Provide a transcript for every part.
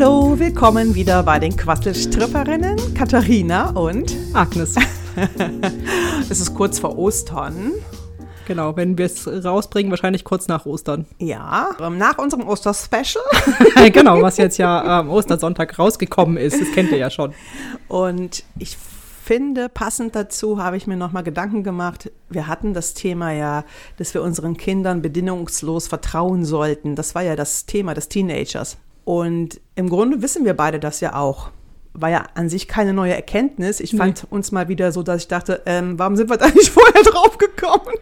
Hallo, willkommen wieder bei den Quasselstripperinnen Katharina und Agnes. es ist kurz vor Ostern. Genau, wenn wir es rausbringen, wahrscheinlich kurz nach Ostern. Ja, ähm, nach unserem Osterspecial. genau, was jetzt ja am Ostersonntag rausgekommen ist, das kennt ihr ja schon. Und ich finde, passend dazu habe ich mir nochmal Gedanken gemacht. Wir hatten das Thema ja, dass wir unseren Kindern bedingungslos vertrauen sollten. Das war ja das Thema des Teenagers. Und im Grunde wissen wir beide das ja auch. War ja an sich keine neue Erkenntnis. Ich fand nee. uns mal wieder so, dass ich dachte, ähm, warum sind wir da nicht vorher drauf gekommen?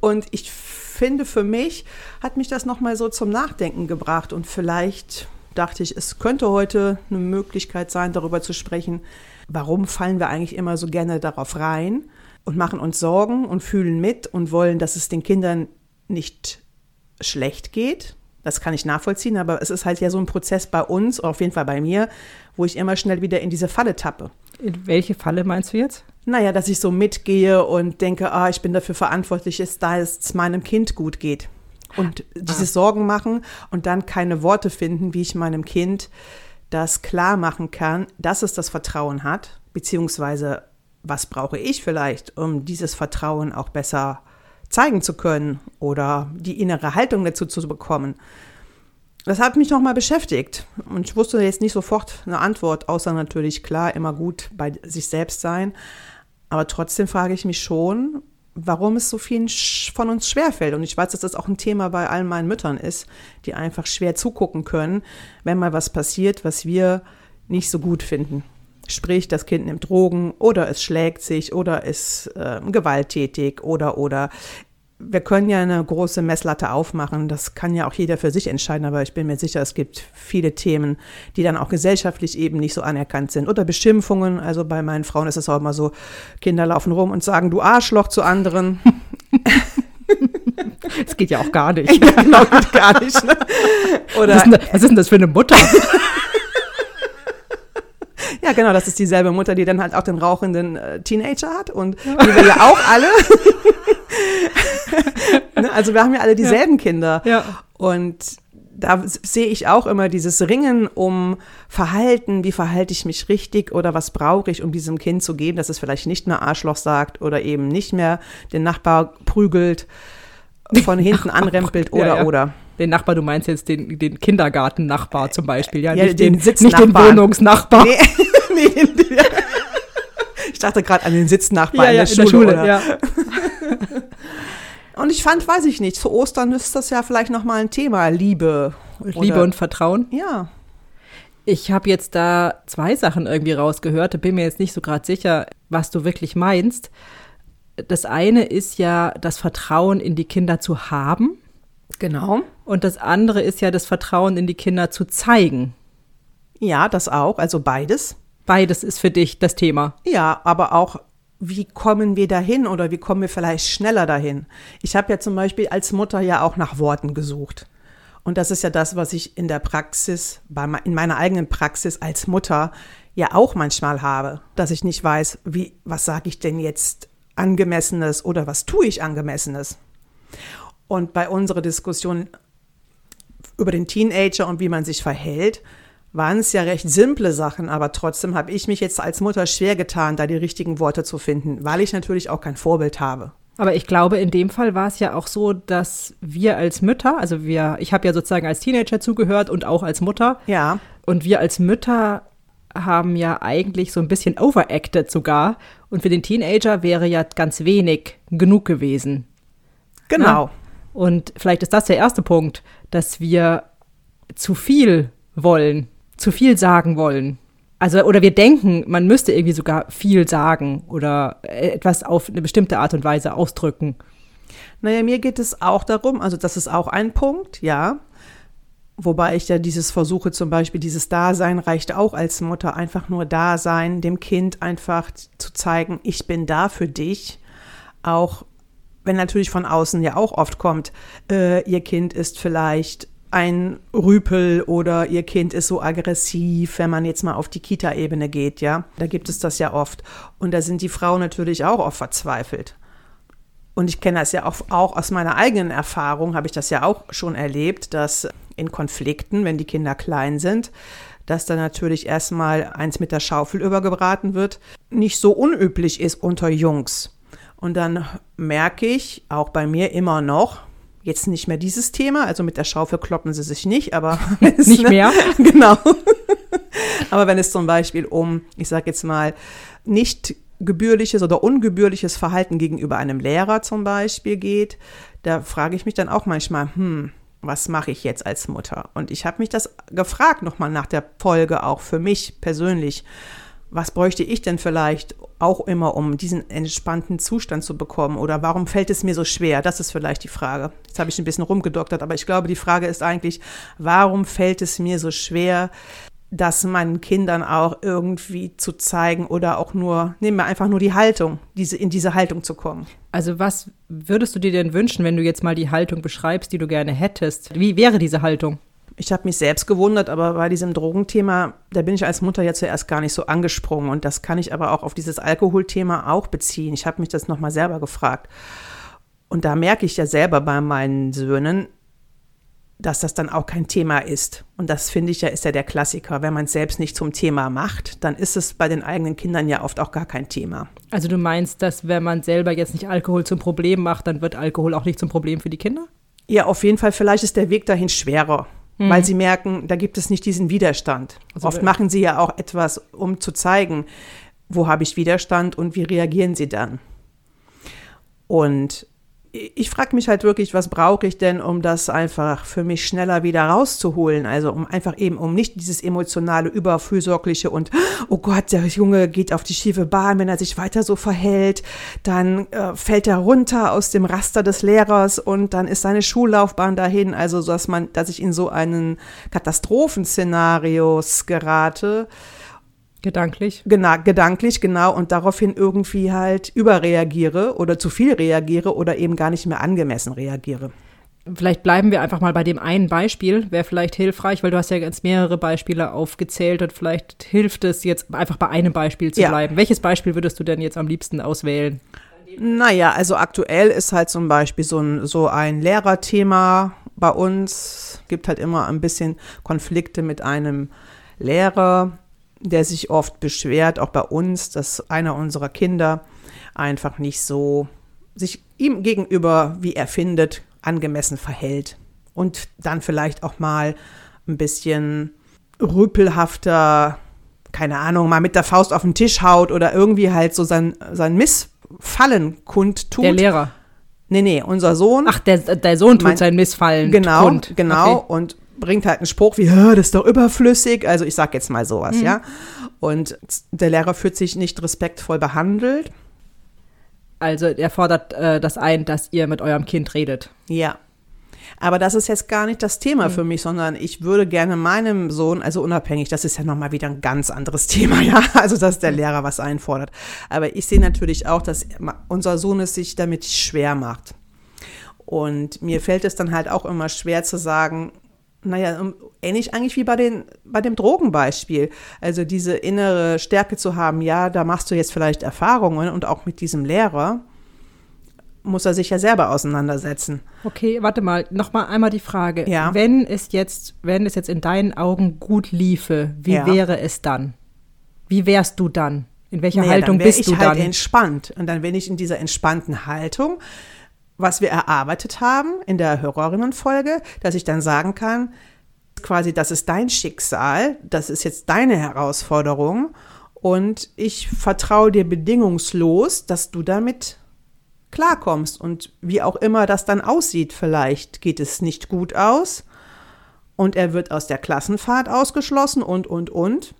Und ich finde, für mich hat mich das nochmal so zum Nachdenken gebracht. Und vielleicht dachte ich, es könnte heute eine Möglichkeit sein, darüber zu sprechen, warum fallen wir eigentlich immer so gerne darauf rein und machen uns Sorgen und fühlen mit und wollen, dass es den Kindern nicht schlecht geht, das kann ich nachvollziehen, aber es ist halt ja so ein Prozess bei uns, auf jeden Fall bei mir, wo ich immer schnell wieder in diese Falle tappe. In welche Falle meinst du jetzt? Naja, dass ich so mitgehe und denke, ah, ich bin dafür verantwortlich, dass es meinem Kind gut geht. Und diese ah. Sorgen machen und dann keine Worte finden, wie ich meinem Kind das klar machen kann, dass es das Vertrauen hat, beziehungsweise was brauche ich vielleicht, um dieses Vertrauen auch besser zeigen zu können oder die innere Haltung dazu zu bekommen. Das hat mich nochmal beschäftigt und ich wusste jetzt nicht sofort eine Antwort, außer natürlich klar, immer gut bei sich selbst sein. Aber trotzdem frage ich mich schon, warum es so vielen von uns schwerfällt. Und ich weiß, dass das auch ein Thema bei allen meinen Müttern ist, die einfach schwer zugucken können, wenn mal was passiert, was wir nicht so gut finden. Sprich, das Kind nimmt Drogen oder es schlägt sich oder ist äh, gewalttätig oder oder. Wir können ja eine große Messlatte aufmachen. Das kann ja auch jeder für sich entscheiden, aber ich bin mir sicher, es gibt viele Themen, die dann auch gesellschaftlich eben nicht so anerkannt sind. Oder Beschimpfungen. Also bei meinen Frauen ist es auch immer so, Kinder laufen rum und sagen, du Arschloch zu anderen. Das geht ja auch gar nicht. Ja, genau, gar nicht. Ne? Oder, was, ist denn, was ist denn das für eine Mutter? Ja, genau, das ist dieselbe Mutter, die dann halt auch den rauchenden äh, Teenager hat und die wir ja auch alle. ne? Also wir haben ja alle dieselben ja. Kinder. Ja. Und da sehe ich auch immer dieses Ringen um Verhalten, wie verhalte ich mich richtig oder was brauche ich, um diesem Kind zu geben, dass es vielleicht nicht mehr Arschloch sagt oder eben nicht mehr den Nachbar prügelt, von hinten anrempelt oder ja, ja. oder. Den Nachbar, du meinst jetzt den, den Kindergarten-Nachbar zum Beispiel, ja? ja nicht den, den, nicht den Wohnungsnachbar. Nee, nee, ich dachte gerade an den Sitznachbar ja, in, der in Schule. Der Schule ja. Und ich fand, weiß ich nicht, zu Ostern ist das ja vielleicht nochmal ein Thema, Liebe. Liebe oder, und Vertrauen? Ja. Ich habe jetzt da zwei Sachen irgendwie rausgehört, bin mir jetzt nicht so gerade sicher, was du wirklich meinst. Das eine ist ja, das Vertrauen in die Kinder zu haben. Genau. Und das andere ist ja, das Vertrauen in die Kinder zu zeigen. Ja, das auch, also beides. Beides ist für dich das Thema. Ja, aber auch, wie kommen wir dahin oder wie kommen wir vielleicht schneller dahin? Ich habe ja zum Beispiel als Mutter ja auch nach Worten gesucht. Und das ist ja das, was ich in der Praxis, in meiner eigenen Praxis als Mutter ja auch manchmal habe, dass ich nicht weiß, wie, was sage ich denn jetzt angemessenes oder was tue ich angemessenes? Und bei unserer Diskussion über den Teenager und wie man sich verhält, waren es ja recht simple Sachen, aber trotzdem habe ich mich jetzt als Mutter schwer getan, da die richtigen Worte zu finden, weil ich natürlich auch kein Vorbild habe. Aber ich glaube, in dem Fall war es ja auch so, dass wir als Mütter, also wir, ich habe ja sozusagen als Teenager zugehört und auch als Mutter. Ja. Und wir als Mütter haben ja eigentlich so ein bisschen overacted sogar. Und für den Teenager wäre ja ganz wenig genug gewesen. Genau. Na? Und vielleicht ist das der erste Punkt, dass wir zu viel wollen zu viel sagen wollen. Also, oder wir denken, man müsste irgendwie sogar viel sagen oder etwas auf eine bestimmte Art und Weise ausdrücken. Naja, mir geht es auch darum, also das ist auch ein Punkt, ja. Wobei ich ja dieses versuche, zum Beispiel dieses Dasein reicht auch als Mutter, einfach nur Dasein, dem Kind einfach zu zeigen, ich bin da für dich. Auch wenn natürlich von außen ja auch oft kommt, äh, ihr Kind ist vielleicht ein Rüpel oder ihr Kind ist so aggressiv, wenn man jetzt mal auf die Kita-Ebene geht, ja. Da gibt es das ja oft. Und da sind die Frauen natürlich auch oft verzweifelt. Und ich kenne das ja auch, auch aus meiner eigenen Erfahrung, habe ich das ja auch schon erlebt, dass in Konflikten, wenn die Kinder klein sind, dass da natürlich erstmal eins mit der Schaufel übergebraten wird, nicht so unüblich ist unter Jungs. Und dann merke ich, auch bei mir immer noch, jetzt nicht mehr dieses Thema, also mit der Schaufel kloppen sie sich nicht, aber nicht ne, mehr. Genau. aber wenn es zum Beispiel um, ich sage jetzt mal, nicht gebührliches oder ungebührliches Verhalten gegenüber einem Lehrer zum Beispiel geht, da frage ich mich dann auch manchmal, hm, was mache ich jetzt als Mutter? Und ich habe mich das gefragt nochmal nach der Folge auch für mich persönlich. Was bräuchte ich denn vielleicht auch immer, um diesen entspannten Zustand zu bekommen? Oder warum fällt es mir so schwer? Das ist vielleicht die Frage. Jetzt habe ich ein bisschen rumgedoktert, aber ich glaube, die Frage ist eigentlich, warum fällt es mir so schwer, das meinen Kindern auch irgendwie zu zeigen oder auch nur, nehmen wir einfach nur die Haltung, diese, in diese Haltung zu kommen. Also was würdest du dir denn wünschen, wenn du jetzt mal die Haltung beschreibst, die du gerne hättest? Wie wäre diese Haltung? Ich habe mich selbst gewundert, aber bei diesem Drogenthema, da bin ich als Mutter ja zuerst gar nicht so angesprungen. Und das kann ich aber auch auf dieses Alkoholthema auch beziehen. Ich habe mich das nochmal selber gefragt. Und da merke ich ja selber bei meinen Söhnen, dass das dann auch kein Thema ist. Und das finde ich ja ist ja der Klassiker. Wenn man es selbst nicht zum Thema macht, dann ist es bei den eigenen Kindern ja oft auch gar kein Thema. Also du meinst, dass wenn man selber jetzt nicht Alkohol zum Problem macht, dann wird Alkohol auch nicht zum Problem für die Kinder? Ja, auf jeden Fall. Vielleicht ist der Weg dahin schwerer, mhm. weil sie merken, da gibt es nicht diesen Widerstand. Also oft machen sie ja auch etwas, um zu zeigen, wo habe ich Widerstand und wie reagieren sie dann. Und ich frage mich halt wirklich, was brauche ich denn, um das einfach für mich schneller wieder rauszuholen? Also um einfach eben, um nicht dieses emotionale, überfürsorgliche und, oh Gott, der Junge geht auf die schiefe Bahn, wenn er sich weiter so verhält, dann äh, fällt er runter aus dem Raster des Lehrers und dann ist seine Schullaufbahn dahin. Also, dass man, dass ich in so einen Katastrophenszenarios gerate Gedanklich. Genau, gedanklich, genau. Und daraufhin irgendwie halt überreagiere oder zu viel reagiere oder eben gar nicht mehr angemessen reagiere. Vielleicht bleiben wir einfach mal bei dem einen Beispiel, wäre vielleicht hilfreich, weil du hast ja ganz mehrere Beispiele aufgezählt und vielleicht hilft es jetzt einfach bei einem Beispiel zu ja. bleiben. Welches Beispiel würdest du denn jetzt am liebsten auswählen? Naja, also aktuell ist halt zum Beispiel so ein, so ein Lehrerthema bei uns. Gibt halt immer ein bisschen Konflikte mit einem Lehrer, der sich oft beschwert, auch bei uns, dass einer unserer Kinder einfach nicht so sich ihm gegenüber, wie er findet, angemessen verhält. Und dann vielleicht auch mal ein bisschen rüpelhafter, keine Ahnung, mal mit der Faust auf den Tisch haut oder irgendwie halt so sein, sein Missfallen kundtut. Der Lehrer. Nee, nee, unser Sohn. Ach, der, der Sohn tut mein, sein Missfallen. Genau, kund. genau. Okay. Und bringt halt einen Spruch wie, das ist doch überflüssig. Also ich sag jetzt mal sowas, mhm. ja. Und der Lehrer fühlt sich nicht respektvoll behandelt. Also er fordert äh, das ein, dass ihr mit eurem Kind redet. Ja. Aber das ist jetzt gar nicht das Thema mhm. für mich, sondern ich würde gerne meinem Sohn, also unabhängig, das ist ja nochmal wieder ein ganz anderes Thema, ja, also dass der Lehrer was einfordert. Aber ich sehe natürlich auch, dass unser Sohn es sich damit schwer macht. Und mir fällt es dann halt auch immer schwer zu sagen, naja, ähnlich eigentlich wie bei, den, bei dem Drogenbeispiel. Also diese innere Stärke zu haben, ja, da machst du jetzt vielleicht Erfahrungen und auch mit diesem Lehrer muss er sich ja selber auseinandersetzen. Okay, warte mal, noch mal einmal die Frage. Ja. Wenn es jetzt, wenn es jetzt in deinen Augen gut liefe, wie ja. wäre es dann? Wie wärst du dann? In welcher naja, Haltung bist du dann? Ich halt entspannt und dann bin ich in dieser entspannten Haltung was wir erarbeitet haben in der Hörerinnenfolge, dass ich dann sagen kann, quasi, das ist dein Schicksal, das ist jetzt deine Herausforderung und ich vertraue dir bedingungslos, dass du damit klarkommst und wie auch immer das dann aussieht, vielleicht geht es nicht gut aus und er wird aus der Klassenfahrt ausgeschlossen und, und, und.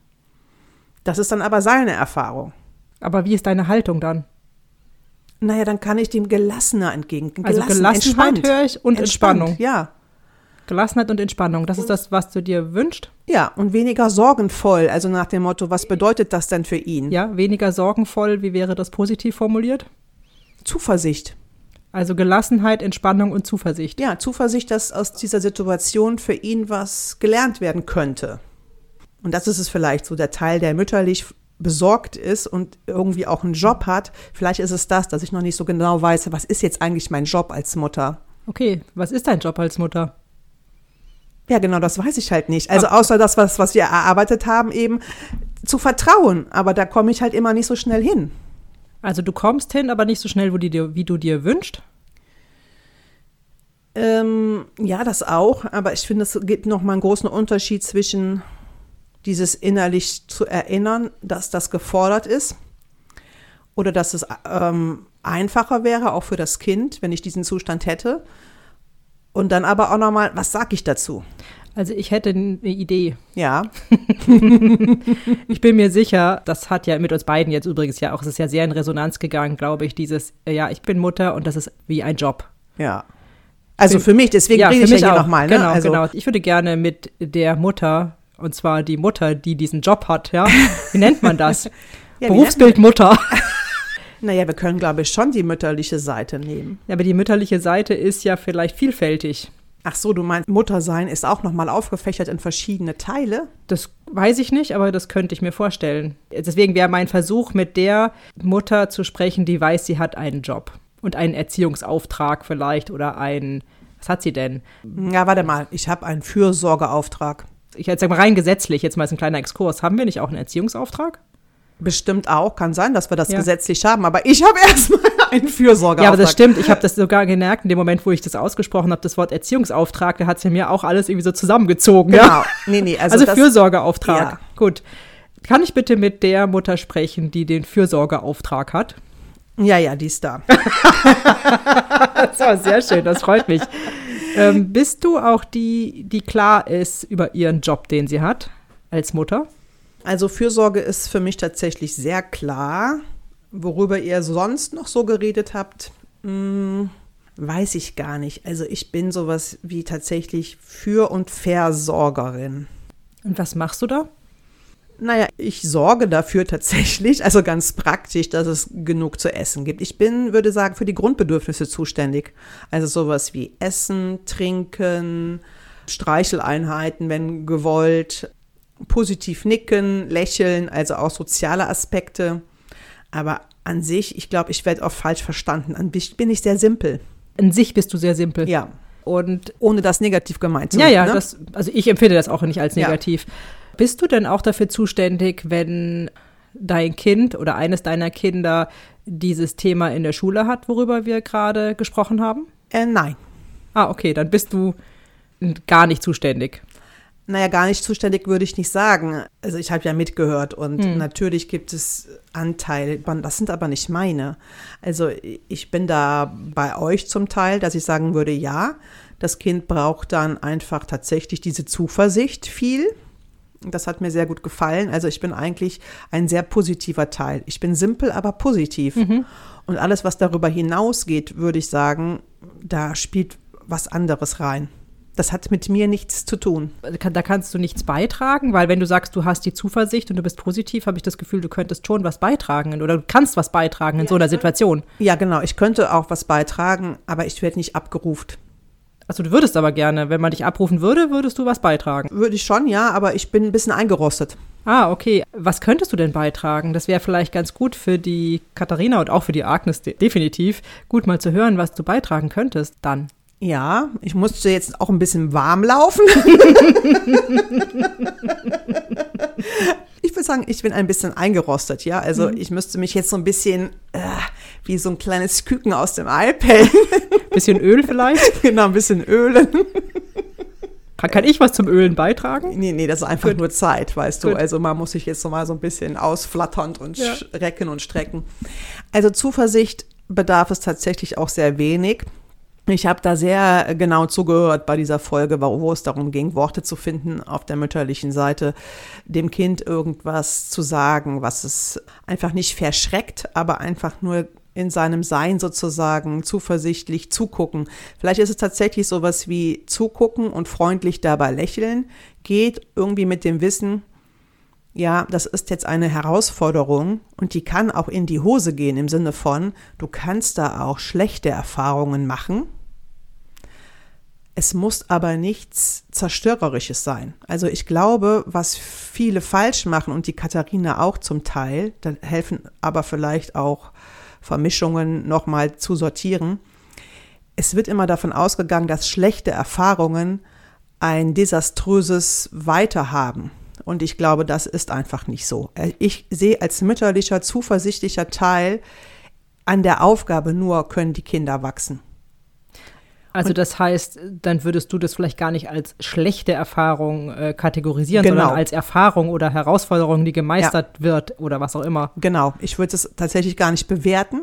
Das ist dann aber seine Erfahrung. Aber wie ist deine Haltung dann? Naja, dann kann ich dem gelassener entgegen. Gelassen, also Gelassenheit höre ich und Entspannung. Ja. Gelassenheit und Entspannung, das ist das, was du dir wünschst? Ja, und weniger sorgenvoll, also nach dem Motto, was bedeutet das denn für ihn? Ja, weniger sorgenvoll, wie wäre das positiv formuliert? Zuversicht. Also Gelassenheit, Entspannung und Zuversicht. Ja, Zuversicht, dass aus dieser Situation für ihn was gelernt werden könnte. Und das ist es vielleicht so der Teil, der mütterlich besorgt ist und irgendwie auch einen Job hat. Vielleicht ist es das, dass ich noch nicht so genau weiß, was ist jetzt eigentlich mein Job als Mutter. Okay, was ist dein Job als Mutter? Ja, genau, das weiß ich halt nicht. Also außer das, was, was wir erarbeitet haben, eben zu vertrauen. Aber da komme ich halt immer nicht so schnell hin. Also du kommst hin, aber nicht so schnell, wie, dir, wie du dir wünschst? Ähm, ja, das auch. Aber ich finde, es gibt noch mal einen großen Unterschied zwischen dieses innerlich zu erinnern, dass das gefordert ist oder dass es ähm, einfacher wäre, auch für das Kind, wenn ich diesen Zustand hätte. Und dann aber auch noch mal, was sage ich dazu? Also ich hätte eine Idee. Ja. ich bin mir sicher, das hat ja mit uns beiden jetzt übrigens ja auch, es ist ja sehr in Resonanz gegangen, glaube ich, dieses, ja, ich bin Mutter und das ist wie ein Job. Ja. Also für mich, deswegen ja, rede ich ja hier nochmal. Ne? Genau, also, genau. Ich würde gerne mit der Mutter, und zwar die Mutter, die diesen Job hat, ja. Wie nennt man das? Ja, Berufsbild Mutter. Naja, wir können, glaube ich, schon die mütterliche Seite nehmen. Ja, aber die mütterliche Seite ist ja vielleicht vielfältig. Ach so, du meinst, Muttersein ist auch nochmal aufgefächert in verschiedene Teile? Das weiß ich nicht, aber das könnte ich mir vorstellen. Deswegen wäre mein Versuch, mit der Mutter zu sprechen, die weiß, sie hat einen Job und einen Erziehungsauftrag vielleicht oder einen, was hat sie denn? Ja, warte mal, ich habe einen Fürsorgeauftrag. Ich jetzt sag mal rein gesetzlich, jetzt mal als ein kleiner Exkurs. Haben wir nicht auch einen Erziehungsauftrag? Bestimmt auch, kann sein, dass wir das Ja. gesetzlich haben, aber ich habe erstmal einen Fürsorgeauftrag. Ja, aber das stimmt. Ich habe das sogar gemerkt, in dem Moment, wo ich das ausgesprochen habe, das Wort Erziehungsauftrag, da hat es ja mir auch alles irgendwie so zusammengezogen. Genau. Ja? Nee, nee, also, Also, das, Fürsorgeauftrag. Ja. Gut. Kann ich bitte mit der Mutter sprechen, die den Fürsorgeauftrag hat? Ja, ja, die ist da. Das war sehr schön, das freut mich. Ähm, bist du auch die, die klar ist über ihren Job, den sie hat als Mutter? Also Fürsorge ist für mich tatsächlich sehr klar. Worüber ihr sonst noch so geredet habt, hm, weiß ich gar nicht. Also ich bin sowas wie tatsächlich Für- und Versorgerin. Und was machst du da? Naja, ich sorge dafür tatsächlich, also ganz praktisch, dass es genug zu essen gibt. Ich bin, würde sagen, für die Grundbedürfnisse zuständig. Also sowas wie Essen, Trinken, Streicheleinheiten, wenn gewollt, positiv nicken, lächeln, also auch soziale Aspekte. Aber an sich, ich glaube, ich werde auch falsch verstanden. An sich bin ich sehr simpel. In sich bist du sehr simpel. Ja, Und ohne das negativ gemeint zu ja, ja, ne? das, also ich empfinde das auch nicht als Ja. Bist du denn auch dafür zuständig, wenn dein Kind oder eines deiner Kinder dieses Thema in der Schule hat, worüber wir gerade gesprochen haben? Äh, nein. Ah, okay, dann bist du gar nicht zuständig. Naja, gar nicht zuständig würde ich nicht sagen. Also ich habe ja mitgehört und natürlich gibt es Anteile, das sind aber nicht meine. Also ich bin da bei euch zum Teil, dass ich sagen würde, ja, das Kind braucht dann einfach tatsächlich diese Zuversicht viel. Das hat mir sehr gut gefallen. Also ich bin eigentlich ein sehr positiver Teil. Ich bin simpel, aber positiv. Und alles, was darüber hinausgeht, würde ich sagen, da spielt was anderes rein. Das hat mit mir nichts zu tun. Da kannst du nichts beitragen, weil wenn du sagst, du hast die Zuversicht und du bist positiv, habe ich das Gefühl, du könntest schon was beitragen oder du kannst was beitragen in so einer Situation. Ja, genau. Ich könnte auch was beitragen, aber ich werde nicht abgerufen. Also du würdest aber gerne, wenn man dich abrufen würde, würdest du was beitragen. Würde ich schon, ja, aber ich bin ein bisschen eingerostet. Ah, okay. Was könntest du denn beitragen? Das wäre vielleicht ganz gut für die Katharina und auch für die Agnes de definitiv, gut mal zu hören, was du beitragen könntest dann. Ja, ich musste jetzt auch ein bisschen warm laufen. ich würde sagen, ich bin ein bisschen eingerostet, ja. Also ich müsste mich jetzt so ein bisschen äh, wie so ein kleines Küken aus dem Ei pellen. Bisschen Öl vielleicht? genau, ein bisschen ölen. Kann, kann ich was zum Ölen beitragen? Nee, nee, das ist einfach Gut. nur Zeit, weißt du. Gut. Also man muss sich jetzt noch mal so ein bisschen ausflatternd und Ja. strecken und strecken. Also Zuversicht bedarf es tatsächlich auch sehr wenig. Ich habe da sehr genau zugehört bei dieser Folge, wo wo es darum ging, Worte zu finden auf der mütterlichen Seite, dem Kind irgendwas zu sagen, was es einfach nicht verschreckt, aber einfach nur in seinem Sein sozusagen zuversichtlich zugucken. Vielleicht ist es tatsächlich sowas wie zugucken und freundlich dabei lächeln, geht irgendwie mit dem Wissen, ja, das ist jetzt eine Herausforderung und die kann auch in die Hose gehen im Sinne von, du kannst da auch schlechte Erfahrungen machen. Es muss aber nichts Zerstörerisches sein. Also ich glaube, was viele falsch machen und die Katharina auch zum Teil, da helfen aber vielleicht auch Vermischungen nochmal zu sortieren. Es wird immer davon ausgegangen, dass schlechte Erfahrungen ein desaströses Weiterhaben. Und ich glaube, das ist einfach nicht so. Ich sehe als mütterlicher, zuversichtlicher Teil an der Aufgabe nur, können die Kinder wachsen. Also das heißt, dann würdest du das vielleicht gar nicht als schlechte Erfahrung äh, kategorisieren, Genau. sondern als Erfahrung oder Herausforderung, die gemeistert wird oder was auch immer. Genau, ich würde es tatsächlich gar nicht bewerten.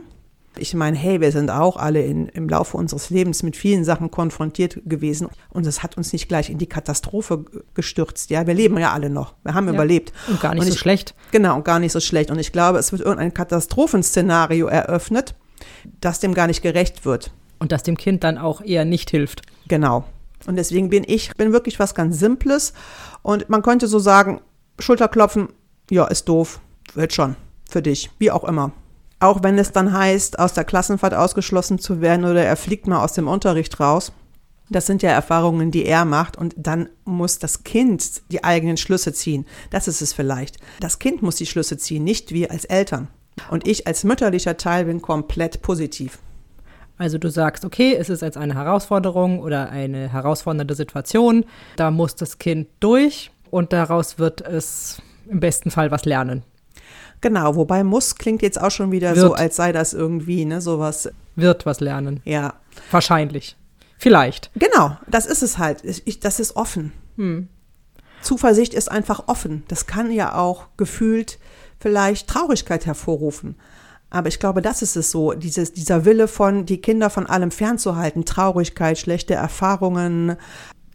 Ich meine, hey, wir sind auch alle in, im Laufe unseres Lebens mit vielen Sachen konfrontiert gewesen und es hat uns nicht gleich in die Katastrophe gestürzt. Ja, wir leben ja alle noch, wir haben Ja. überlebt. Und gar nicht Und so ich- schlecht. Genau, und gar nicht so schlecht. Und ich glaube, es wird irgendein Katastrophenszenario eröffnet, das dem gar nicht gerecht wird. Und das dem Kind dann auch eher nicht hilft. Genau. Und deswegen bin ich bin wirklich was ganz Simples. Und man könnte so sagen, Schulterklopfen, ja, ist doof, wird schon, für dich, wie auch immer. Auch wenn es dann heißt, aus der Klassenfahrt ausgeschlossen zu werden oder er fliegt mal aus dem Unterricht raus. Das sind ja Erfahrungen, die er macht und dann muss das Kind die eigenen Schlüsse ziehen. Das ist es vielleicht. Das Kind muss die Schlüsse ziehen, nicht wir als Eltern. Und ich als mütterlicher Teil bin komplett positiv. Also du sagst, okay, es ist jetzt eine Herausforderung oder eine herausfordernde Situation. Da muss das Kind durch und daraus wird es im besten Fall was lernen. Genau, wobei muss klingt jetzt auch schon wieder so, Wird. als sei das irgendwie, ne, sowas, Wird was lernen. ja. Wahrscheinlich. Vielleicht. Genau, das ist es halt. Ich, das ist offen. Zuversicht ist einfach offen. Das kann ja auch gefühlt vielleicht Traurigkeit hervorrufen. Aber ich glaube, das ist es so, dieses, dieser Wille von, die Kinder von allem fernzuhalten, Traurigkeit, schlechte Erfahrungen,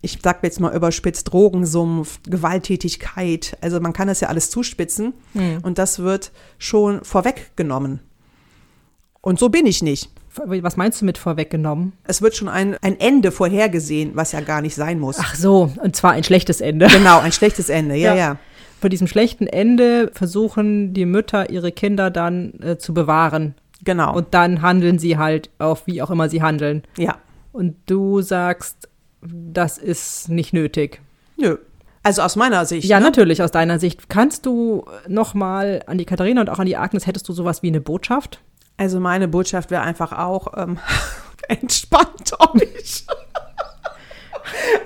ich sag jetzt mal überspitzt, Drogensumpf, Gewalttätigkeit. Also man kann das ja alles zuspitzen und das wird schon vorweggenommen. Und so bin ich nicht. Was meinst du mit vorweggenommen? Es wird schon ein, ein Ende vorhergesehen, was ja gar nicht sein muss. Ach so, und zwar ein schlechtes Ende. Genau, ein schlechtes Ende, ja, Ja. ja. Vor diesem schlechten Ende versuchen die Mütter ihre Kinder dann äh, zu bewahren. Genau. Und dann handeln sie halt auf wie auch immer sie handeln. ja. Und du sagst, das ist nicht nötig. Nö. Also aus meiner Sicht. Ja, ne? natürlich, aus deiner Sicht. Kannst du nochmal an die Katharina und auch an die Agnes, hättest du sowas wie eine Botschaft? Also meine Botschaft wäre einfach auch, ähm, entspannt euch.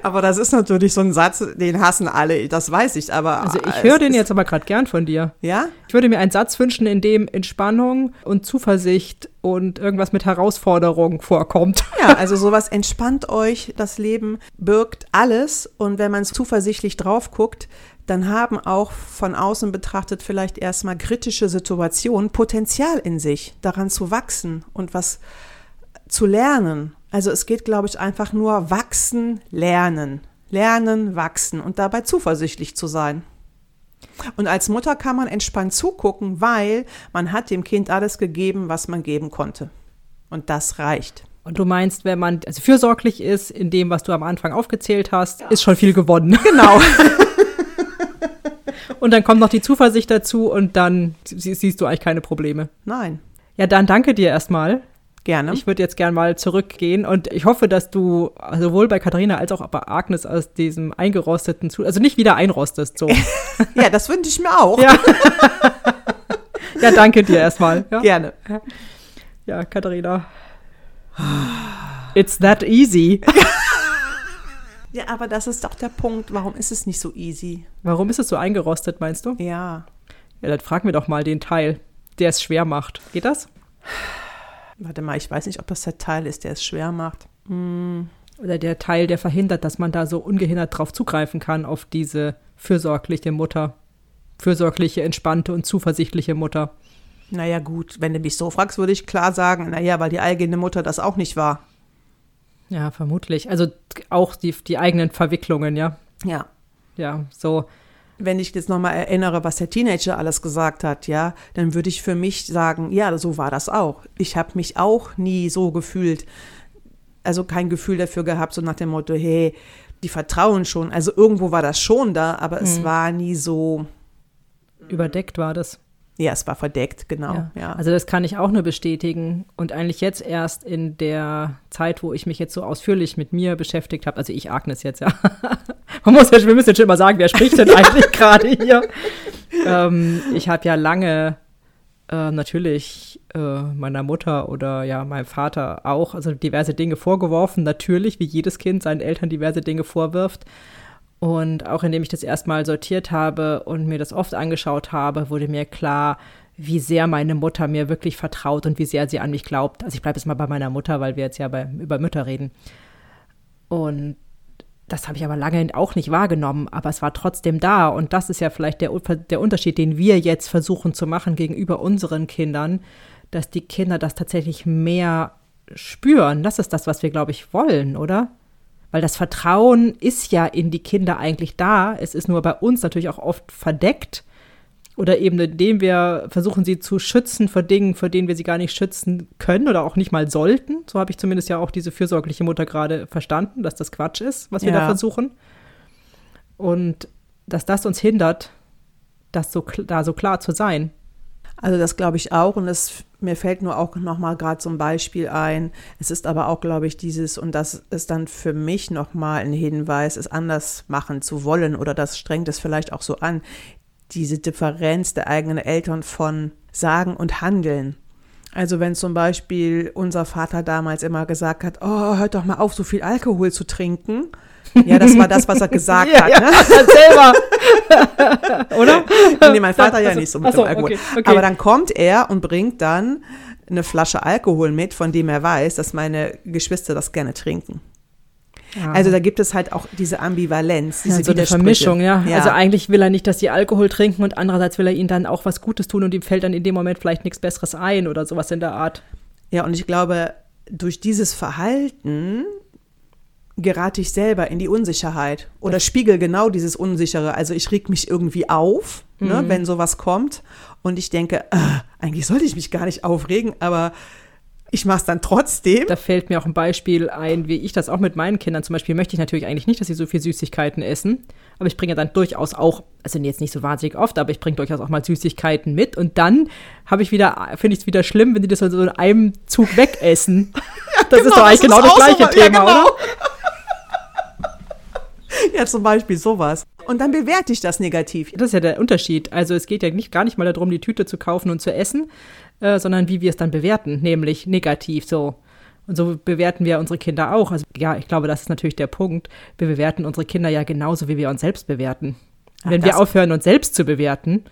Aber das ist natürlich so ein Satz, den hassen alle, das weiß ich, aber. Also ich höre es den jetzt aber gerade gern von dir. Ja? Ich würde mir einen Satz wünschen, in dem Entspannung und Zuversicht und irgendwas mit Herausforderung vorkommt. Ja, also sowas entspannt euch, das Leben birgt alles und wenn man zuversichtlich drauf guckt, dann haben auch von außen betrachtet vielleicht erstmal kritische Situationen Potenzial in sich, daran zu wachsen und was zu lernen. Also es geht, glaube ich, einfach nur wachsen, lernen. Lernen, wachsen und dabei zuversichtlich zu sein. Und als Mutter kann man entspannt zugucken, weil man hat dem Kind alles gegeben, was man geben konnte. Und das reicht. Und du meinst, wenn man also fürsorglich ist in dem, was du am Anfang aufgezählt hast, ist schon viel gewonnen. Genau. Und dann kommt noch die Zuversicht dazu und dann sie- siehst du eigentlich keine Probleme. Nein, Ja, dann danke dir erstmal. Gerne. Ich würde jetzt gern mal zurückgehen und ich hoffe, dass du sowohl bei Katharina als auch bei Agnes aus diesem eingerosteten Zu also nicht wieder einrostest so. ja, das wünsche ich mir auch. Ja. ja, danke dir erstmal. Ja, Gerne. ja Katharina. It's that easy. Ja, aber das ist doch der Punkt. Warum ist es nicht so easy? Warum ist es so eingerostet, meinst du? Ja. Ja, dann frag mir doch mal den Teil, der es schwer macht. Geht das? Warte mal, ich weiß nicht, ob das der Teil ist, der es schwer macht. Oder der Teil, der verhindert, dass man da so ungehindert drauf zugreifen kann, auf diese fürsorgliche Mutter. Fürsorgliche, entspannte und zuversichtliche Mutter. Naja, gut, wenn du mich so fragst, würde ich klar sagen, naja, weil die eigene Mutter das auch nicht war. Ja, vermutlich. Also auch die, die eigenen Verwicklungen, ja. Ja. Ja, so. Wenn ich jetzt nochmal erinnere, was der Teenager alles gesagt hat, ja, dann würde ich für mich sagen, ja, so war das auch. Ich habe mich auch nie so gefühlt, also kein Gefühl dafür gehabt, so nach dem Motto, hey, die vertrauen schon. Also irgendwo war das schon da, aber es war nie so, Überdeckt war das. Ja, es war verdeckt, genau. Ja. Also das kann ich auch nur bestätigen. Und eigentlich jetzt erst in der Zeit, wo ich mich jetzt so ausführlich mit mir beschäftigt habe, also ich Agnes jetzt, ja. Man muss ja, wir müssen jetzt schon mal sagen, wer spricht denn eigentlich gerade hier? ähm, ich habe ja lange äh, natürlich äh, meiner Mutter oder ja meinem Vater auch, also diverse Dinge vorgeworfen, natürlich, wie jedes Kind seinen Eltern diverse Dinge vorwirft. Und auch indem ich das erstmal sortiert habe und mir das oft angeschaut habe, wurde mir klar, wie sehr meine Mutter mir wirklich vertraut und wie sehr sie an mich glaubt. Also ich bleibe jetzt mal bei meiner Mutter, weil wir jetzt ja bei, über Mütter reden. Und das habe ich aber lange auch nicht wahrgenommen, aber es war trotzdem da. Und das ist ja vielleicht der, der Unterschied, den wir jetzt versuchen zu machen gegenüber unseren Kindern, dass die Kinder das tatsächlich mehr spüren. Das ist das, was wir, glaube ich, wollen, oder? Weil das Vertrauen ist ja in die Kinder eigentlich da. Es ist nur bei uns natürlich auch oft verdeckt. Oder eben indem wir versuchen, sie zu schützen vor Dingen, vor denen wir sie gar nicht schützen können oder auch nicht mal sollten. So habe ich zumindest ja auch diese fürsorgliche Mutter gerade verstanden, dass das Quatsch ist, was wir ja. da versuchen. Und dass das uns hindert, das so, da so klar zu sein. Also das glaube ich auch und das, mir fällt nur auch noch mal gerade ein Beispiel ein. Es ist aber auch, glaube ich, dieses und das ist dann für mich noch mal ein Hinweis, es anders machen zu wollen oder das strengt es vielleicht auch so an, diese Differenz der eigenen Eltern von Sagen und Handeln. Also wenn zum Beispiel unser Vater damals immer gesagt hat, oh, hört doch mal auf, so viel Alkohol zu trinken, ja, das war das, was er gesagt ja, hat. Ja, ne? selber. Oder? Nee, mein Vater ja, nicht so mit so, dem Alkohol. Okay, okay. Aber dann kommt er und bringt dann eine Flasche Alkohol mit, von dem er weiß, dass meine Geschwister das gerne trinken. Ja. Also da gibt es halt auch diese Ambivalenz, diese ja, so eine Vermischung, ja. ja. Also eigentlich will er nicht, dass sie Alkohol trinken und andererseits will er ihnen dann auch was Gutes tun und ihm fällt dann in dem Moment vielleicht nichts Besseres ein oder sowas in der Art. Ja, und ich glaube, durch dieses Verhalten gerate ich selber in die Unsicherheit oder spiegel genau dieses Unsichere. Also ich reg mich irgendwie auf, ne, mhm. ne, wenn sowas kommt und ich denke, äh, eigentlich sollte ich mich gar nicht aufregen, aber ich mache es dann trotzdem. Da fällt mir auch ein Beispiel ein, wie ich das auch mit meinen Kindern zum Beispiel möchte ich natürlich eigentlich nicht, dass sie so viel Süßigkeiten essen, aber ich bringe dann durchaus auch, also jetzt nicht so wahnsinnig oft, aber ich bringe durchaus auch mal Süßigkeiten mit und dann habe ich wieder, finde ich es wieder schlimm, wenn die das so in einem Zug wegessen. Das genau, ist doch eigentlich genau das gleiche so, Thema, ja, genau. oder? ja, zum Beispiel sowas. Und dann bewerte ich das negativ. Das ist ja der Unterschied. Also es geht ja nicht, gar nicht mal darum, die Tüte zu kaufen und zu essen, äh, sondern wie wir es dann bewerten, nämlich negativ so. Und so bewerten wir unsere Kinder auch. Also ja, ich glaube, das ist natürlich der Punkt. Wir bewerten unsere Kinder ja genauso, wie wir uns selbst bewerten. Ach, Wenn wir aufhören, uns selbst zu bewerten,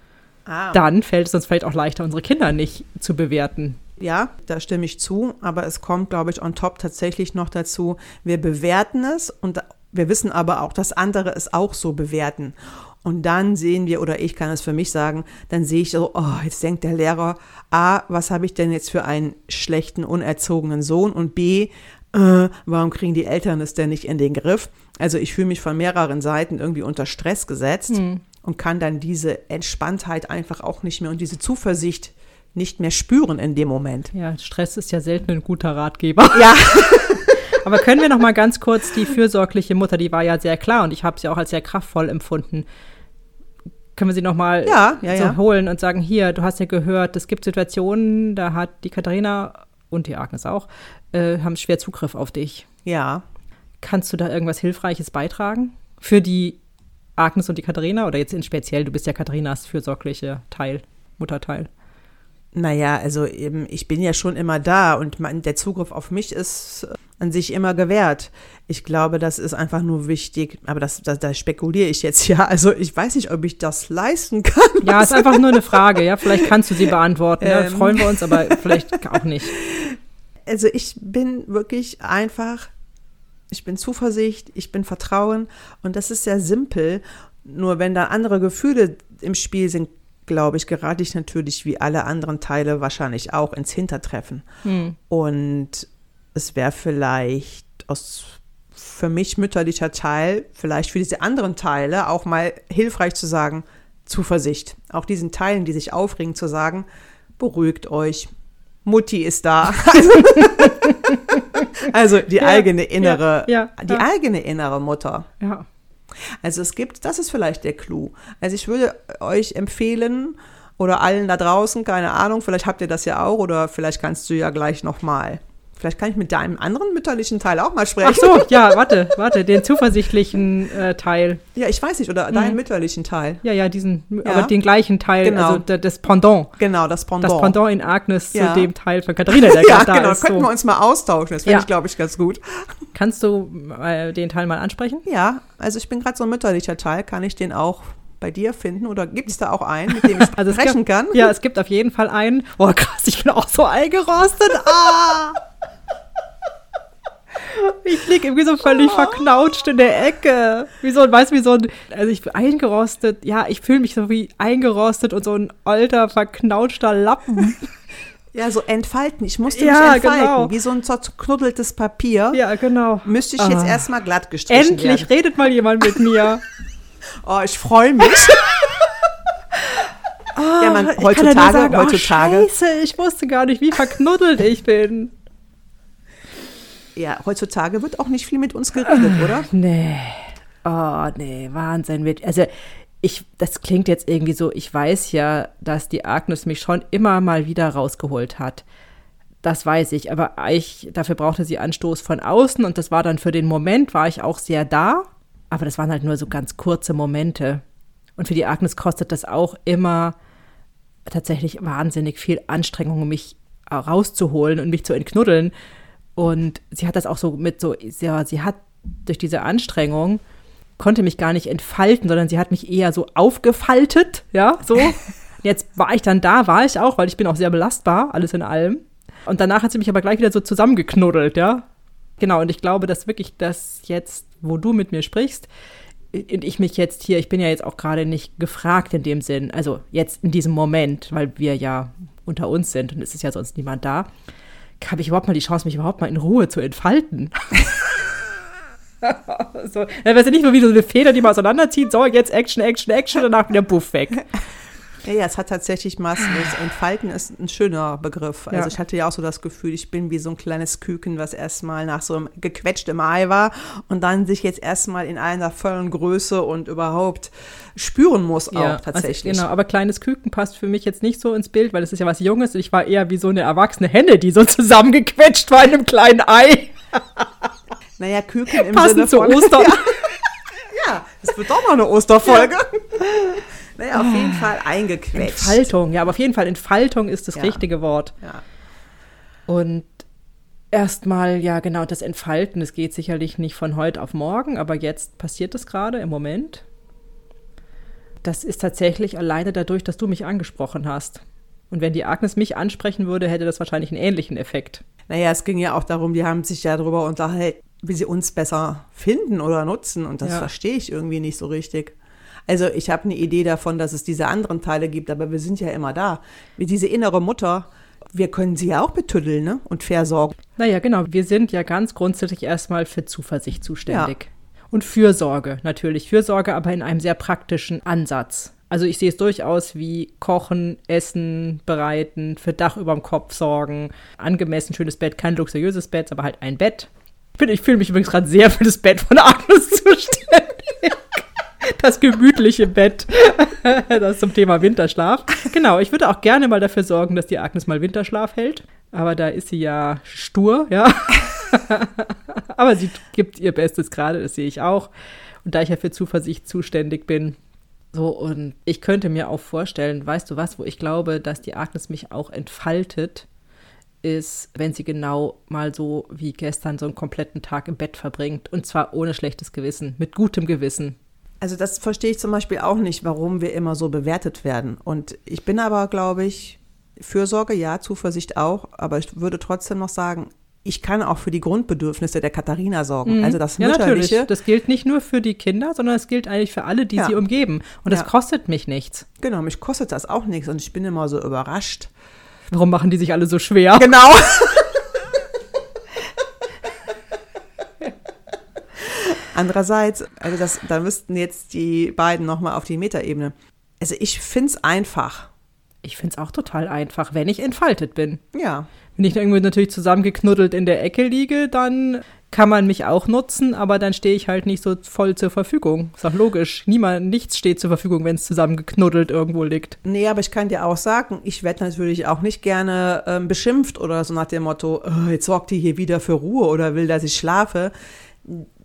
ah. dann fällt es uns vielleicht auch leichter, unsere Kinder nicht zu bewerten. Ja, da stimme ich zu, aber es kommt, glaube ich, on top tatsächlich noch dazu, wir bewerten es und wir wissen aber auch, dass andere es auch so bewerten. Und dann sehen wir, oder ich kann es für mich sagen, dann sehe ich so, oh, jetzt denkt der Lehrer, A, was habe ich denn jetzt für einen schlechten, unerzogenen Sohn? Und B, äh, warum kriegen die Eltern es denn nicht in den Griff? Also ich fühle mich von mehreren Seiten irgendwie unter Stress gesetzt hm. und kann dann diese Entspanntheit einfach auch nicht mehr und diese Zuversicht nicht mehr spüren in dem Moment. Ja, Stress ist ja selten ein guter Ratgeber. Ja. Aber können wir noch mal ganz kurz die fürsorgliche Mutter, die war ja sehr klar und ich habe sie auch als sehr kraftvoll empfunden. Können wir sie noch mal ja, ja, so ja. holen und sagen, hier, du hast ja gehört, es gibt Situationen, da hat die Katharina und die Agnes auch, äh, haben schwer Zugriff auf dich. Ja. Kannst du da irgendwas Hilfreiches beitragen für die Agnes und die Katharina? Oder jetzt in speziell, du bist ja Katharinas fürsorgliche Teil, Mutterteil. Naja, also eben, ich bin ja schon immer da und mein, der Zugriff auf mich ist äh, an sich immer gewährt. Ich glaube, das ist einfach nur wichtig, aber das, das, da spekuliere ich jetzt ja. Also ich weiß nicht, ob ich das leisten kann. Ja, ist einfach nur eine Frage, ja. Vielleicht kannst du sie beantworten. Ähm. Ja, freuen wir uns, aber vielleicht auch nicht. Also ich bin wirklich einfach, ich bin Zuversicht, ich bin Vertrauen und das ist sehr simpel. Nur wenn da andere Gefühle im Spiel sind, glaube ich, gerate ich natürlich wie alle anderen Teile wahrscheinlich auch ins Hintertreffen. Hm. Und es wäre vielleicht aus für mich mütterlicher Teil, vielleicht für diese anderen Teile auch mal hilfreich zu sagen, Zuversicht. Auch diesen Teilen, die sich aufregen, zu sagen, beruhigt euch. Mutti ist da. also die ja, eigene innere, ja, ja, die eigene innere Mutter. Ja. Also es gibt, das ist vielleicht der Clou. Also ich würde euch empfehlen oder allen da draußen, keine Ahnung, vielleicht habt ihr das ja auch oder vielleicht kannst du ja gleich nochmal Vielleicht kann ich mit deinem anderen mütterlichen Teil auch mal sprechen. Ach so, ja, warte, warte, den zuversichtlichen äh, Teil. Ja, ich weiß nicht, oder deinen mütterlichen Teil. Ja, ja, diesen, Ja. aber den gleichen Teil, Genau. also da- das Pendant. Genau, das Pendant. Das Pendant in Agnes Ja. zu dem Teil von Katharina, der ja, gerade da genau, ist. könnten So. wir uns mal austauschen. Das finde Ja. ich, glaube ich, ganz gut. Kannst du äh, den Teil mal ansprechen? Ja, also ich bin gerade so ein mütterlicher Teil. Kann ich den auch bei dir finden? Oder gibt es da auch einen, mit dem ich Also sprechen gibt, kann? Ja, es gibt auf jeden Fall einen. Boah, krass, ich bin auch so eingerostet. Ah! Ich lieg irgendwie so völlig verknautscht in der Ecke. Wie so, ein- weißt du, wie so ein, also ich bin eingerostet, ja, ich fühle mich so wie eingerostet und so ein alter, verknautschter Lappen. Ja, so entfalten. Ich musste Ja, mich entfalten. genau. Wie so ein zerknuddeltes Papier. Ja, genau. Müsste ich jetzt Ah. erstmal glatt gestrichen Endlich werden. redet mal jemand mit mir. Oh, ich freue mich. ja, man, kann ja nur heutzutage, sagen, oh, heutzutage, Scheiße, ich wusste gar nicht, wie verknuddelt ich bin. Ja, heutzutage wird auch nicht viel mit uns geredet, oder? Nee. Oh, nee, Wahnsinn. Also, ich, das klingt jetzt irgendwie so, ich weiß ja, dass die Agnes mich schon immer mal wieder rausgeholt hat. Das weiß ich, aber ich, dafür brauchte sie Anstoß von außen und das war dann für den Moment, war ich auch sehr da, aber das waren halt nur so ganz kurze Momente. Und für die Agnes kostet das auch immer tatsächlich wahnsinnig viel Anstrengung, mich rauszuholen und mich zu entknuddeln. Und sie hat das auch so mit so, ja, sie hat durch diese Anstrengung konnte mich gar nicht entfalten, sondern sie hat mich eher so aufgefaltet, ja, so. Jetzt war ich dann da, war ich auch, weil ich bin auch sehr belastbar, alles in allem. Und danach hat sie mich aber gleich wieder so zusammengeknuddelt, ja. Genau, und ich glaube, dass wirklich das jetzt, wo du mit mir sprichst, und ich mich jetzt hier, ich bin ja jetzt auch gerade nicht gefragt in dem Sinn, also jetzt in diesem Moment, weil wir ja unter uns sind und es ist ja sonst niemand da, habe ich überhaupt mal die Chance, mich überhaupt mal in Ruhe zu entfalten. so, ja, weißt du nicht nur wie so eine Feder, die man auseinanderzieht, so jetzt Action, Action, Action, danach wieder Puff weg. Ja, ja, es hat tatsächlich. Das Entfalten ist ein schöner Begriff. Also Ja. ich hatte ja auch so das Gefühl, ich bin wie so ein kleines Küken, was erstmal nach so einem gequetschtem Ei war und dann sich jetzt erstmal in einer vollen Größe und überhaupt spüren muss auch tatsächlich. Also, genau, aber kleines Küken passt für mich jetzt nicht so ins Bild, weil es ist ja was Junges und ich war eher wie so eine erwachsene Henne, die so zusammengequetscht war in einem kleinen Ei. Naja, Küken im Passend Sinne zu Ostern. Ja, es wird doch noch eine Osterfolge. Naja, auf jeden Fall eingequetscht. Entfaltung, ja, aber auf jeden Fall Entfaltung ist das Ja. richtige Wort. Ja. Und erstmal, ja, genau, das Entfalten, das geht sicherlich nicht von heute auf morgen, aber jetzt passiert es gerade im Moment. Das ist tatsächlich alleine dadurch, dass du mich angesprochen hast. Und wenn die Agnes mich ansprechen würde, hätte das wahrscheinlich einen ähnlichen Effekt. Naja, es ging ja auch darum, die haben sich ja darüber unterhalten, wie sie uns besser finden oder nutzen. Und das Ja. verstehe ich irgendwie nicht so richtig. Also ich habe eine Idee davon, dass es diese anderen Teile gibt, aber wir sind ja immer da. Wie diese innere Mutter, wir können sie ja auch betüddeln ne? und versorgen. Naja, genau. Wir sind ja ganz grundsätzlich erstmal für Zuversicht zuständig. Und Fürsorge, natürlich. Fürsorge, aber in einem sehr praktischen Ansatz. Also ich sehe es durchaus wie Kochen, Essen, bereiten, für Dach über dem Kopf sorgen, angemessen schönes Bett, kein luxuriöses Bett, aber halt ein Bett. Ich fühle mich übrigens gerade sehr für das Bett von Agnes zuständig. Das gemütliche Bett. Das zum Thema Winterschlaf. Genau, ich würde auch gerne mal dafür sorgen, dass die Agnes mal Winterschlaf hält. Aber da ist sie ja stur, ja. Aber sie gibt ihr Bestes gerade, das sehe ich auch. Und da ich ja für Zuversicht zuständig bin. So, und ich könnte mir auch vorstellen, weißt du was, wo ich glaube, dass die Agnes mich auch entfaltet, ist, wenn sie genau mal so wie gestern so einen kompletten Tag im Bett verbringt. Und zwar ohne schlechtes Gewissen, mit gutem Gewissen. Also das verstehe ich zum Beispiel auch nicht, warum wir immer so bewertet werden. Und ich bin aber, glaube ich, Fürsorge, ja, Zuversicht auch, aber ich würde trotzdem noch sagen, ich kann auch für die Grundbedürfnisse der Katharina sorgen. Also das Mhm. ja, natürlich. Mütterliche. Das gilt nicht nur für die Kinder, sondern es gilt eigentlich für alle, die Ja. sie umgeben. Und das Ja. kostet mich nichts. Genau, mich kostet das auch nichts und ich bin immer so überrascht. Warum machen die sich alle so schwer? Genau. Andererseits, also das, da müssten jetzt die beiden nochmal auf die Metaebene. Also ich finde es einfach. Ich finde es auch total einfach, wenn ich entfaltet bin. Ja. Wenn ich irgendwo natürlich zusammengeknuddelt in der Ecke liege, dann kann man mich auch nutzen, aber dann stehe ich halt nicht so voll zur Verfügung. Ist doch logisch. Niemand, nichts steht zur Verfügung, wenn es zusammengeknuddelt irgendwo liegt. Nee, aber ich kann dir auch sagen, ich werde natürlich auch nicht gerne ähm, beschimpft oder so nach dem Motto, oh, jetzt sorgt die hier wieder für Ruhe oder will, dass ich schlafe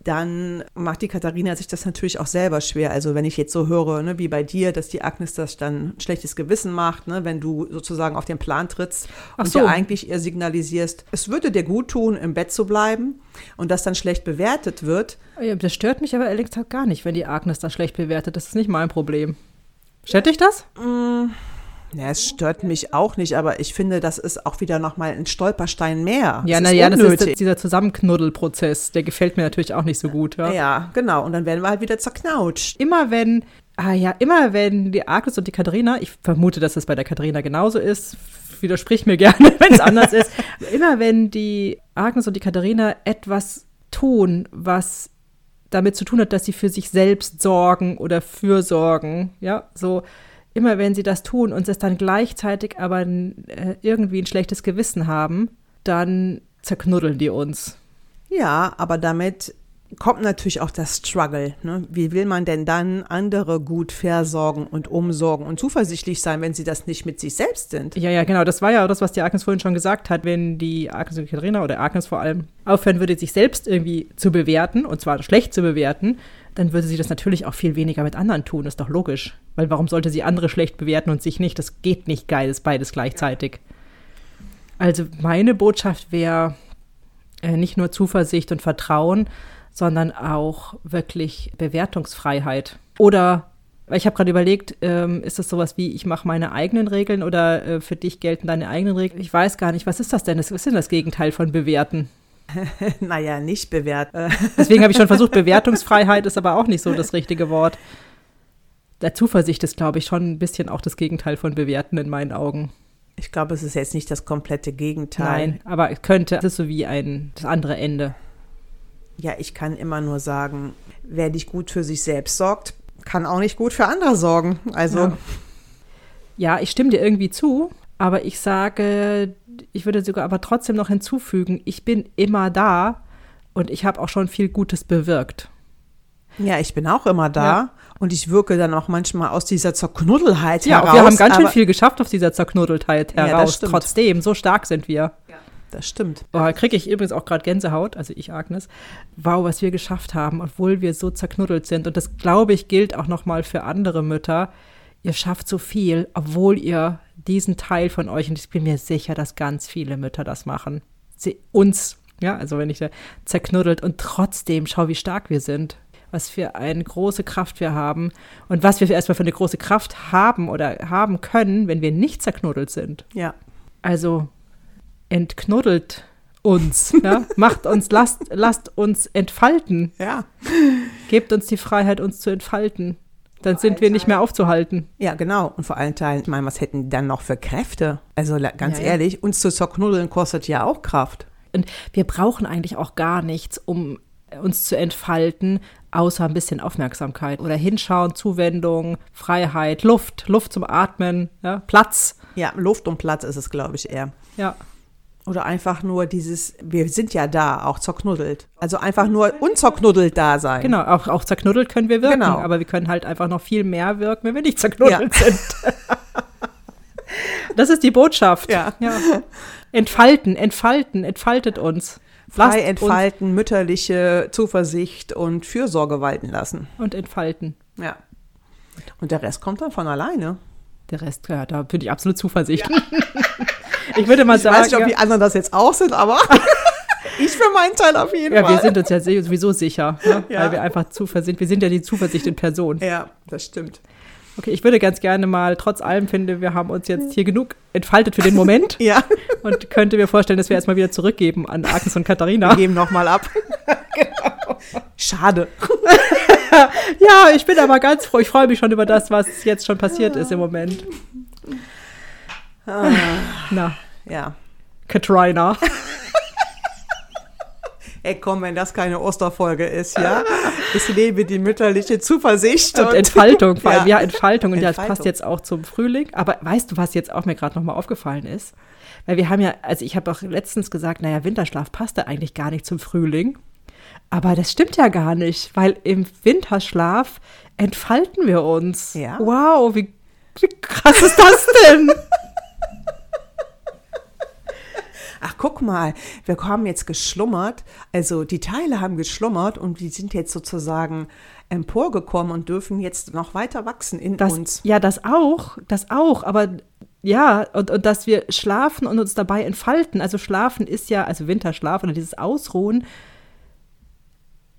dann macht die Katharina sich das natürlich auch selber schwer. Also wenn ich jetzt so höre, ne, wie bei dir, dass die Agnes das dann ein schlechtes Gewissen macht, ne, wenn du sozusagen auf den Plan trittst Ach und so. dir eigentlich eher signalisierst, es würde dir gut tun, im Bett zu bleiben und das dann schlecht bewertet wird. Das stört mich aber ehrlich gesagt gar nicht, wenn die Agnes das schlecht bewertet. Das ist nicht mein Problem. Stört dich das? Mmh. Ja, es stört mich auch nicht, aber ich finde, das ist auch wieder nochmal ein Stolperstein mehr. Ja, naja, das ist dieser Zusammenknuddelprozess, der gefällt mir natürlich auch nicht so gut. Ja, ja genau. Und dann werden wir halt wieder zerknautscht. Immer wenn, ah ja, immer wenn die Agnes und die Katharina, ich vermute, dass es bei der Katharina genauso ist, widersprich mir gerne, wenn es anders ist. Immer wenn die Agnes und die Katharina etwas tun, was damit zu tun hat, dass sie für sich selbst sorgen oder fürsorgen, ja, so immer wenn sie das tun und es dann gleichzeitig aber äh, irgendwie ein schlechtes Gewissen haben, dann zerknuddeln die uns. Ja, aber damit kommt natürlich auch das Struggle. Ne? Wie will man denn dann andere gut versorgen und umsorgen und zuversichtlich sein, wenn sie das nicht mit sich selbst sind? Ja, ja, genau. Das war ja auch das, was die Agnes vorhin schon gesagt hat. Wenn die Agnes und Katharina oder Agnes vor allem aufhören würde, sich selbst irgendwie zu bewerten, und zwar schlecht zu bewerten, dann würde sie das natürlich auch viel weniger mit anderen tun, ist doch logisch. Weil warum sollte sie andere schlecht bewerten und sich nicht? Das geht nicht geil, ist beides gleichzeitig. Also meine Botschaft wäre äh, nicht nur Zuversicht und Vertrauen, sondern auch wirklich Bewertungsfreiheit. Oder ich habe gerade überlegt, ähm, ist das sowas wie, ich mache meine eigenen Regeln oder äh, für dich gelten deine eigenen Regeln? Ich weiß gar nicht, was ist das denn? Was ist denn das Gegenteil von bewerten? naja, nicht bewerten. Deswegen habe ich schon versucht, Bewertungsfreiheit ist aber auch nicht so das richtige Wort. Der Zuversicht ist, glaube ich, schon ein bisschen auch das Gegenteil von bewerten in meinen Augen. Ich glaube, es ist jetzt nicht das komplette Gegenteil. Nein, aber es könnte, es ist so wie ein, das andere Ende. Ja, ich kann immer nur sagen, wer nicht gut für sich selbst sorgt, kann auch nicht gut für andere sorgen. Also. Ja, ja ich stimme dir irgendwie zu, aber ich sage, ich würde sogar aber trotzdem noch hinzufügen, ich bin immer da und ich habe auch schon viel Gutes bewirkt. Ja, ich bin auch immer da ja. und ich wirke dann auch manchmal aus dieser Zerknuddelheit ja, heraus. Ja, wir haben ganz schön viel geschafft aus dieser Zerknuddeltheit heraus. Ja, Trotzdem, so stark sind wir. Ja, das stimmt. Oh, kriege ich übrigens auch gerade Gänsehaut, also ich, Agnes. Wow, was wir geschafft haben, obwohl wir so zerknuddelt sind. Und das, glaube ich, gilt auch noch mal für andere Mütter. Ihr schafft so viel, obwohl ihr diesen Teil von euch, und ich bin mir sicher, dass ganz viele Mütter das machen, sie uns, ja, also wenn ich da zerknuddelt und trotzdem schau, wie stark wir sind, was für eine große Kraft wir haben und was wir erstmal für eine große Kraft haben oder haben können, wenn wir nicht zerknuddelt sind. Ja. Also entknuddelt uns, ja? macht uns, lasst, lasst uns entfalten. Ja. Gebt uns die Freiheit, uns zu entfalten. Dann sind wir nicht mehr aufzuhalten. Ja, genau. Und vor allen Teilen, ich meine, was hätten die dann noch für Kräfte? Also ganz ja, ehrlich, ja. uns zu zerknuddeln kostet ja auch Kraft. Und wir brauchen eigentlich auch gar nichts, um uns zu entfalten, außer ein bisschen Aufmerksamkeit oder Hinschauen, Zuwendung, Freiheit, Luft, Luft zum Atmen, ja, Platz. Ja, Luft und Platz ist es, glaube ich, eher. Ja. Oder einfach nur dieses, wir sind ja da, auch zerknuddelt. Also einfach nur unzerknuddelt da sein. Genau, auch, auch zerknuddelt können wir wirken, genau. aber wir können halt einfach noch viel mehr wirken, wenn wir nicht zerknuddelt ja. sind. das ist die Botschaft. Ja. ja. Entfalten, entfalten, entfaltet uns. Frei entfalten, uns. mütterliche Zuversicht und Fürsorge walten lassen. Und entfalten. Ja. Und der Rest kommt dann von alleine. Der Rest, ja, da bin ich absolut Zuversicht. Ja. Ich würde mal ich sagen. Ich weiß nicht, ob die anderen das jetzt auch sind, aber ich für meinen Teil auf jeden ja, Fall. Ja, wir sind uns ja sowieso sicher, ne? ja. weil wir einfach Zuversicht, wir sind ja die Zuversicht in Person. Ja, das stimmt. Okay, ich würde ganz gerne mal, trotz allem finde, wir haben uns jetzt hier genug entfaltet für den Moment. ja. Und könnte mir vorstellen, dass wir erstmal wieder zurückgeben an Agnes und Katharina. Wir geben nochmal ab. genau. Schade. ja, ich bin aber ganz froh. Ich freue mich schon über das, was jetzt schon passiert ist im Moment. Ah, Na. Ja. Katrina. Ey, komm, wenn das keine Osterfolge ist, ja. Ich lebe die mütterliche Zuversicht. Und, und Entfaltung, vor allem, ja, ja Entfaltung. Und Entfaltung. das passt jetzt auch zum Frühling. Aber weißt du, was jetzt auch mir gerade nochmal aufgefallen ist? Weil wir haben ja, also ich habe auch letztens gesagt, naja, Winterschlaf passt da eigentlich gar nicht zum Frühling. Aber das stimmt ja gar nicht, weil im Winterschlaf entfalten wir uns. Ja. Wow, wie, wie krass ist das denn? Ach, guck mal, wir haben jetzt geschlummert. Also die Teile haben geschlummert und die sind jetzt sozusagen emporgekommen und dürfen jetzt noch weiter wachsen in Das, uns. ja, das auch, das auch, aber ja, und, und dass wir schlafen und uns dabei entfalten. Also schlafen ist ja, also Winterschlaf oder dieses Ausruhen,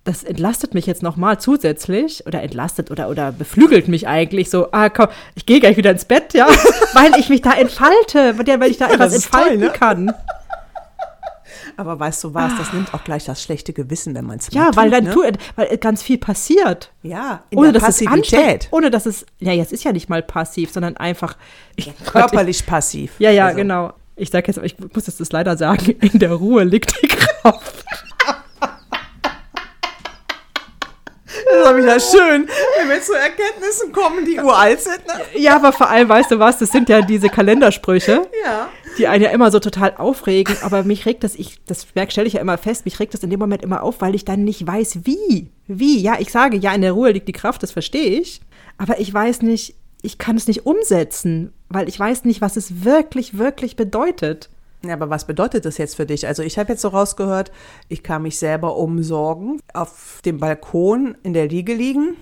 das entlastet mich jetzt nochmal zusätzlich oder entlastet oder, oder beflügelt mich eigentlich so, ah komm, ich gehe gleich wieder ins Bett, ja, weil ich mich da entfalte, weil ich da etwas das ist toll, entfalten ne? kann. Aber weißt du was, das nimmt auch gleich das schlechte Gewissen, wenn man es Ja, weil dann ne? tu, weil ganz viel passiert. Ja, in Ohne der dass es Passivität. ohne dass es, ja, jetzt ist ja nicht mal passiv, sondern einfach ich, Körperlich passiv. Ja, ja, Also, genau. Ich sage jetzt, ich muss jetzt das leider sagen, in der Ruhe liegt die Kraft. Das ist doch wieder schön, wenn wir zu Erkenntnissen kommen, die uralt sind. Ne? Ja, aber vor allem, weißt du was, das sind ja diese Kalendersprüche, Ja. die einen ja immer so total aufregen, aber mich regt das, ich, das stelle ich ja immer fest, mich regt das in dem Moment immer auf, weil ich dann nicht weiß, wie. Wie? Ja, ich sage, ja, in der Ruhe liegt die Kraft, das verstehe ich, aber ich weiß nicht, ich kann es nicht umsetzen, weil ich weiß nicht, was es wirklich, wirklich bedeutet. Ja, aber was bedeutet das jetzt für dich? Also ich habe jetzt so rausgehört, ich kann mich selber umsorgen, auf dem Balkon in der Liege liegen.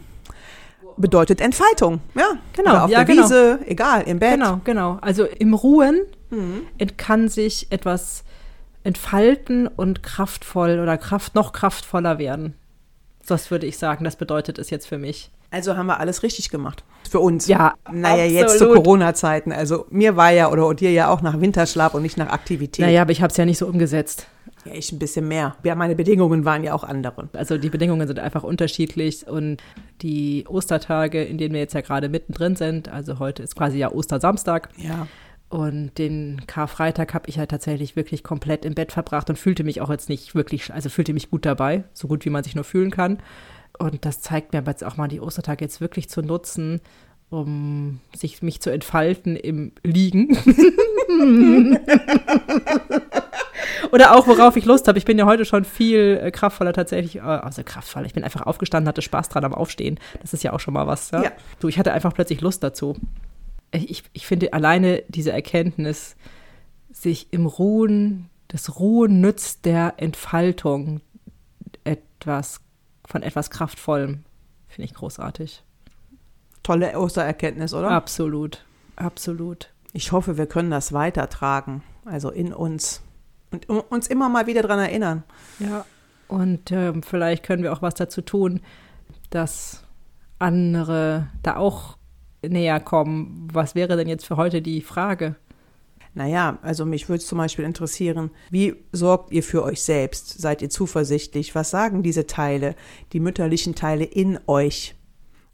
Bedeutet Entfaltung, ja. Genau, Oder auf ja, der genau. Wiese, egal, im Bett. Genau, genau. Also im Ruhen Mhm. kann sich etwas entfalten und kraftvoll oder Kraft noch kraftvoller werden. Das würde ich sagen, das bedeutet es jetzt für mich. Also haben wir alles richtig gemacht. Für uns. Ja, Naja, jetzt zu absolut. Corona-Zeiten. Also mir war ja oder dir ja auch nach Winterschlaf und nicht nach Aktivität. Naja, aber ich habe es ja nicht so umgesetzt. Ja, ich ein bisschen mehr. Ja, meine Bedingungen waren ja auch andere. Also die Bedingungen sind einfach unterschiedlich und die Ostertage, in denen wir jetzt ja gerade mittendrin sind, also heute ist quasi ja Ostersamstag Ja. und den Karfreitag habe ich ja tatsächlich wirklich komplett im Bett verbracht und fühlte mich auch jetzt nicht wirklich, also fühlte mich gut dabei, so gut wie man sich nur fühlen kann. Und das zeigt mir aber jetzt auch mal die Ostertage jetzt wirklich zu nutzen, um sich mich zu entfalten im Liegen. Oder auch, worauf ich Lust habe. Ich bin ja heute schon viel äh, kraftvoller tatsächlich, äh, also kraftvoller. Ich bin einfach aufgestanden, hatte Spaß dran am Aufstehen. Das ist ja auch schon mal was. Ja? Ja. Du, ich hatte einfach plötzlich Lust dazu. Ich, ich finde alleine diese Erkenntnis, sich im Ruhen, das Ruhen nützt der Entfaltung etwas, von etwas Kraftvollem, finde ich großartig. Tolle Ostererkenntnis, oder? Absolut, absolut. Ich hoffe, wir können das weitertragen. Also in uns. Und uns immer mal wieder dran erinnern. Ja. Und ähm, vielleicht können wir auch was dazu tun, dass andere da auch näher kommen. Was wäre denn jetzt für heute die Frage? Naja, also mich würde zum Beispiel interessieren, wie sorgt ihr für euch selbst? Seid ihr zuversichtlich? Was sagen diese Teile, die mütterlichen Teile in euch?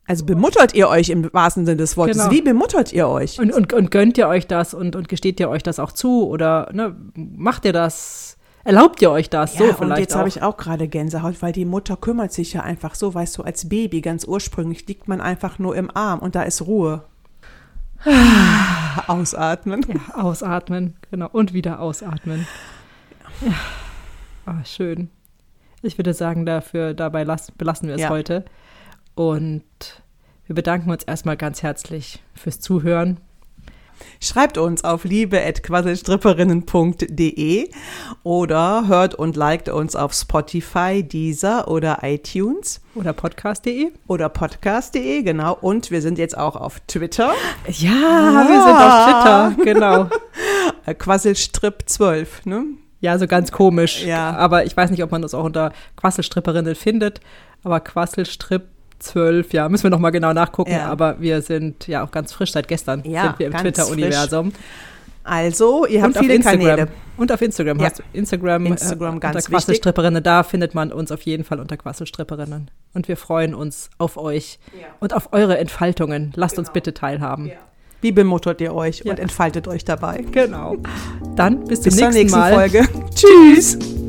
Also bemuttert ihr euch im wahrsten Sinne des Wortes? Genau. Wie bemuttert ihr euch? Und, und, und gönnt ihr euch das und, und gesteht ihr euch das auch zu? Oder ne, macht ihr das? Erlaubt ihr euch das? so ja, vielleicht und jetzt habe ich auch gerade Gänsehaut, weil die Mutter kümmert sich ja einfach so, weißt du, als Baby ganz ursprünglich liegt man einfach nur im Arm und da ist Ruhe. Ausatmen. Ja, ausatmen, genau. Und wieder ausatmen. Ja. Ah, schön. Ich würde sagen, dafür, dabei las, belassen wir es Ja. heute. Und wir bedanken uns erstmal ganz herzlich fürs Zuhören. Schreibt uns auf liebe.quasselstripperinnen.de oder hört und liked uns auf Spotify, Deezer oder iTunes Oder podcast.de. oder podcast.de, genau. Und wir sind jetzt auch auf Twitter, Ja, wir sind auf Twitter, genau. äh, Quasselstripp12, ne? Ja, so ganz komisch. Ja. Aber ich weiß nicht, ob man das auch unter Quasselstripperinnen findet. Aber Quasselstripp 12, ja, müssen wir nochmal genau nachgucken. Ja. Aber wir sind ja auch ganz frisch seit gestern Ja, sind wir im Twitter-Universum. Also, ihr habt Und auf viele Instagram. Kanäle. Und auf Instagram. Ja. Hast du Instagram, Instagram, äh, ganz unter Quasselstripperinnen. Da findet man uns auf jeden Fall unter Quasselstripperinnen. Und wir freuen uns auf euch und auf eure Entfaltungen. Lasst uns bitte teilhaben. Wie bemuttert ihr euch Ja. und entfaltet euch dabei? Genau. Dann bis zum Bis zur nächsten nächsten Mal. Folge. Tschüss!